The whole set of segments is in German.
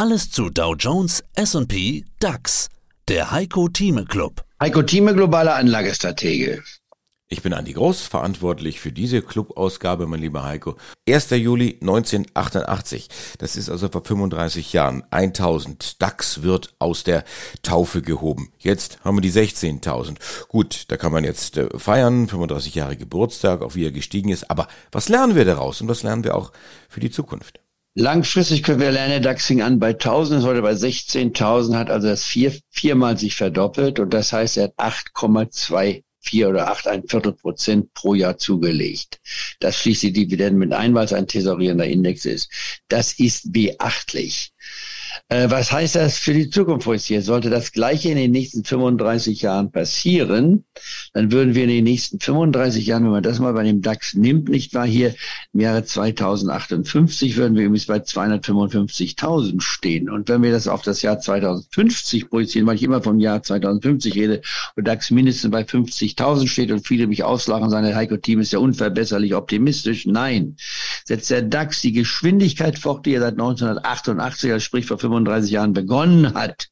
Alles zu Dow Jones, S&P, DAX. Der Heiko Thieme Club. Heiko Thieme, globaler Anlagestratege. Ich bin Andi Groß, verantwortlich für diese Clubausgabe, mein lieber Heiko. 1. Juli 1988. Das ist also vor 35 Jahren. 1000. DAX wird aus der Taufe gehoben. Jetzt haben wir die 16.000. Gut, da kann man jetzt äh, feiern, 35 Jahre Geburtstag, auch wie er gestiegen ist. Aber was lernen wir daraus und was lernen wir auch für die Zukunft? Langfristig können wir lernen, DAX fing an bei 1000, ist heute bei 16.000, hat also das vier, viermal sich verdoppelt und das heißt, er hat 8,2 vier oder acht, ein Viertel Prozent pro Jahr zugelegt. Das schließt die Dividenden mit ein, weil es ein tesorierender Index ist. Das ist beachtlich. Äh, was heißt das für die Zukunft hier? Sollte das Gleiche in den nächsten 35 Jahren passieren, dann würden wir in den nächsten 35 Jahren, wenn man das mal bei dem DAX nimmt, nicht wahr, hier im Jahre 2058 würden wir übrigens bei 255.000 stehen. Und wenn wir das auf das Jahr 2050 projizieren, weil ich immer vom Jahr 2050 rede, und DAX mindestens bei 50.000 steht und viele mich auslachen und sagen, Heiko Team ist ja unverbesserlich optimistisch. Nein, setzt der DAX die Geschwindigkeit fort, die er seit 1988, also sprich vor 35 Jahren begonnen hat,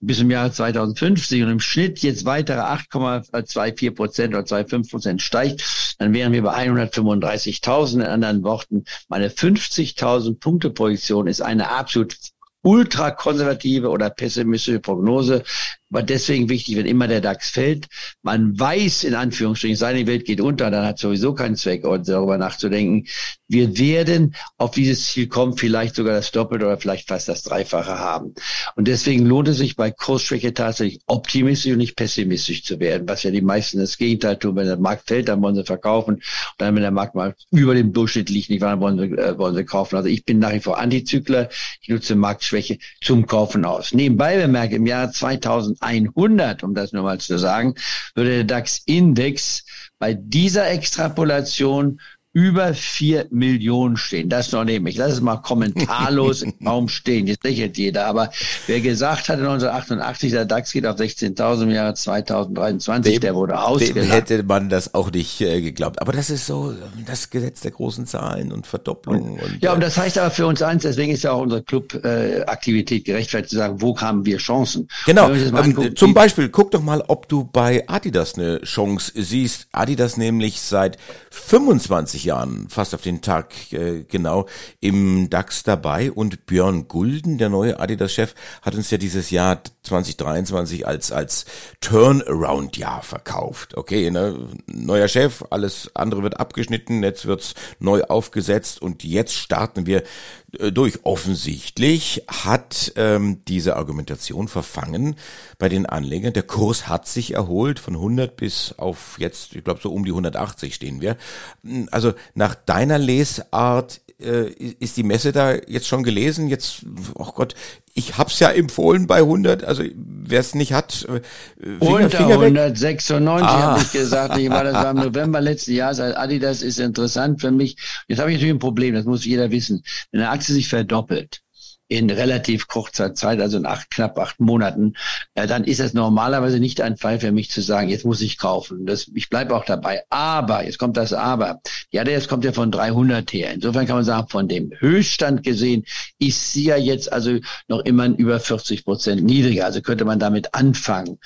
bis zum Jahr 2050 und im Schnitt jetzt weitere 8,24 Prozent oder 2,5 Prozent steigt, dann wären wir bei 135.000. In anderen Worten, meine 50.000 Punkte Position ist eine absolut ultrakonservative oder pessimistische Prognose war deswegen wichtig, wenn immer der DAX fällt. Man weiß in Anführungsstrichen, seine Welt geht unter, dann hat sowieso keinen Zweck, darüber nachzudenken. Wir werden auf dieses Ziel kommen, vielleicht sogar das Doppelte oder vielleicht fast das Dreifache haben. Und deswegen lohnt es sich bei Kursschwäche tatsächlich optimistisch und nicht pessimistisch zu werden, was ja die meisten das Gegenteil tun. Wenn der Markt fällt, dann wollen sie verkaufen. Und dann, wenn der Markt mal über dem Durchschnitt liegt, nicht wahr, wollen sie, äh, wollen sie kaufen. Also ich bin nach wie vor Antizykler. Ich nutze Marktschwäche zum Kaufen aus. Nebenbei bemerke, im Jahr 2000 100, um das nur mal zu sagen, würde der DAX-Index bei dieser Extrapolation über vier Millionen stehen. Das noch nehme ich. Lass es mal kommentarlos im Raum stehen. Jetzt lächelt jeder. Aber wer gesagt hatte 1988, der DAX geht auf 16.000 im Jahre 2023, dem, der wurde ausgelacht. hätte man das auch nicht äh, geglaubt. Aber das ist so das Gesetz der großen Zahlen und Verdopplungen. Und, ja, und das heißt aber für uns eins, deswegen ist ja auch unsere Club-Aktivität äh, gerechtfertigt zu sagen, wo haben wir Chancen? Genau. Ähm, zum Beispiel, guck doch mal, ob du bei Adidas eine Chance siehst. Adidas nämlich seit 25 Jahren, fast auf den Tag äh, genau, im DAX dabei. Und Björn Gulden, der neue Adidas-Chef, hat uns ja dieses Jahr 2023 als, als Turnaround-Jahr verkauft. Okay, ne? neuer Chef, alles andere wird abgeschnitten, jetzt wird's neu aufgesetzt und jetzt starten wir äh, durch. Offensichtlich hat ähm, diese Argumentation verfangen bei den Anlegern. Der Kurs hat sich erholt von 100 bis auf jetzt, ich glaube so um die 180 stehen wir. Also nach deiner Lesart äh, ist die Messe da jetzt schon gelesen? Jetzt, oh Gott, ich hab's ja empfohlen bei 100, also wer es nicht hat, äh, Finger, Unter Finger 196 ah. habe ich gesagt, ich war das war im November letzten Jahres, also Adidas ist interessant für mich. Jetzt habe ich natürlich ein Problem, das muss jeder wissen. Wenn eine Aktie sich verdoppelt, in relativ kurzer Zeit, also in acht, knapp acht Monaten, äh, dann ist es normalerweise nicht ein Fall für mich zu sagen, jetzt muss ich kaufen. Das, ich bleibe auch dabei. Aber, jetzt kommt das Aber. Ja, der jetzt kommt ja von 300 her. Insofern kann man sagen, von dem Höchststand gesehen ist sie ja jetzt also noch immer über 40 Prozent niedriger. Also könnte man damit anfangen.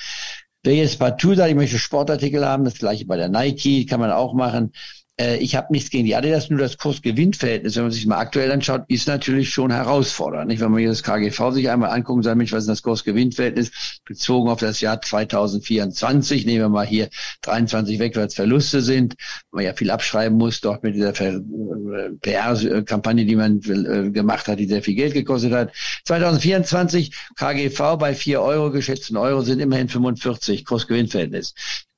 Wer jetzt partout sagt, ich möchte Sportartikel haben, das gleiche bei der Nike, kann man auch machen äh, ich habe nichts gegen die Adidas, nur das Kurs-Gewinn-Verhältnis, wenn man sich mal aktuell anschaut, ist natürlich schon herausfordernd. Nicht? Wenn man hier das KGV sich einmal anguckt und Mensch, was ist das Kurs-Gewinn-Verhältnis bezogen auf das Jahr 2024? Nehmen wir mal hier 23 Wegwärtsverluste sind, man ja viel abschreiben muss, dort mit dieser PR-Kampagne, die man äh, gemacht hat, die sehr viel Geld gekostet hat. 2024 KGV bei 4 Euro, geschätzten Euro sind immerhin 45 Kurs-Gewinn-Verhältnis.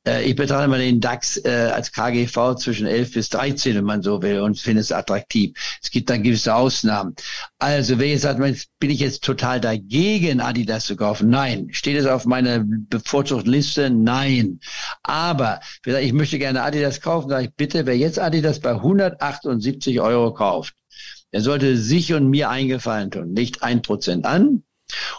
Äh, ich betrachte mal den DAX äh, als KGV zwischen 11 bis 13, wenn man so will, und finde es attraktiv. Es gibt dann gewisse Ausnahmen. Also, wer jetzt sagt, bin ich jetzt total dagegen, Adidas zu kaufen? Nein. Steht es auf meiner bevorzugten Liste? Nein. Aber, ich möchte gerne Adidas kaufen, sage ich bitte, wer jetzt Adidas bei 178 Euro kauft, der sollte sich und mir eingefallen tun. Nicht ein Prozent an,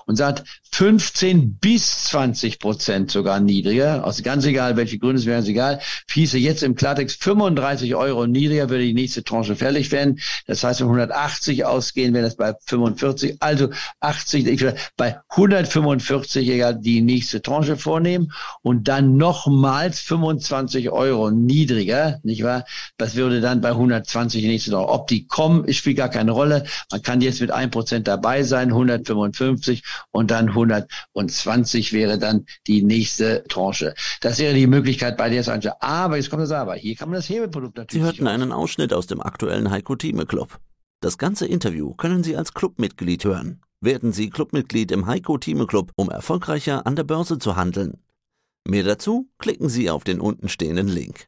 und sagt 15 bis 20 Prozent sogar niedriger, also ganz egal, welche Gründe es wären, egal, hieße jetzt im Klartext 35 Euro niedriger würde die nächste Tranche fällig werden. Das heißt, wenn 180 ausgehen, wäre das bei 45, also 80, ich würde bei 145 egal die nächste Tranche vornehmen und dann nochmals 25 Euro niedriger, nicht wahr? Das würde dann bei 120 die nächste Tranche. Ob die kommen, spielt gar keine Rolle. Man kann jetzt mit 1% dabei sein, 155 und dann 120 wäre dann die nächste Tranche. Das wäre die Möglichkeit bei der Sanche. Aber jetzt kommt das Aber. Hier kann man das Hebeprodukt natürlich. Sie hörten einen Ausschnitt aus dem aktuellen Heiko Thieme Club. Das ganze Interview können Sie als Clubmitglied hören. Werden Sie Clubmitglied im Heiko Thieme Club, um erfolgreicher an der Börse zu handeln. Mehr dazu klicken Sie auf den untenstehenden Link.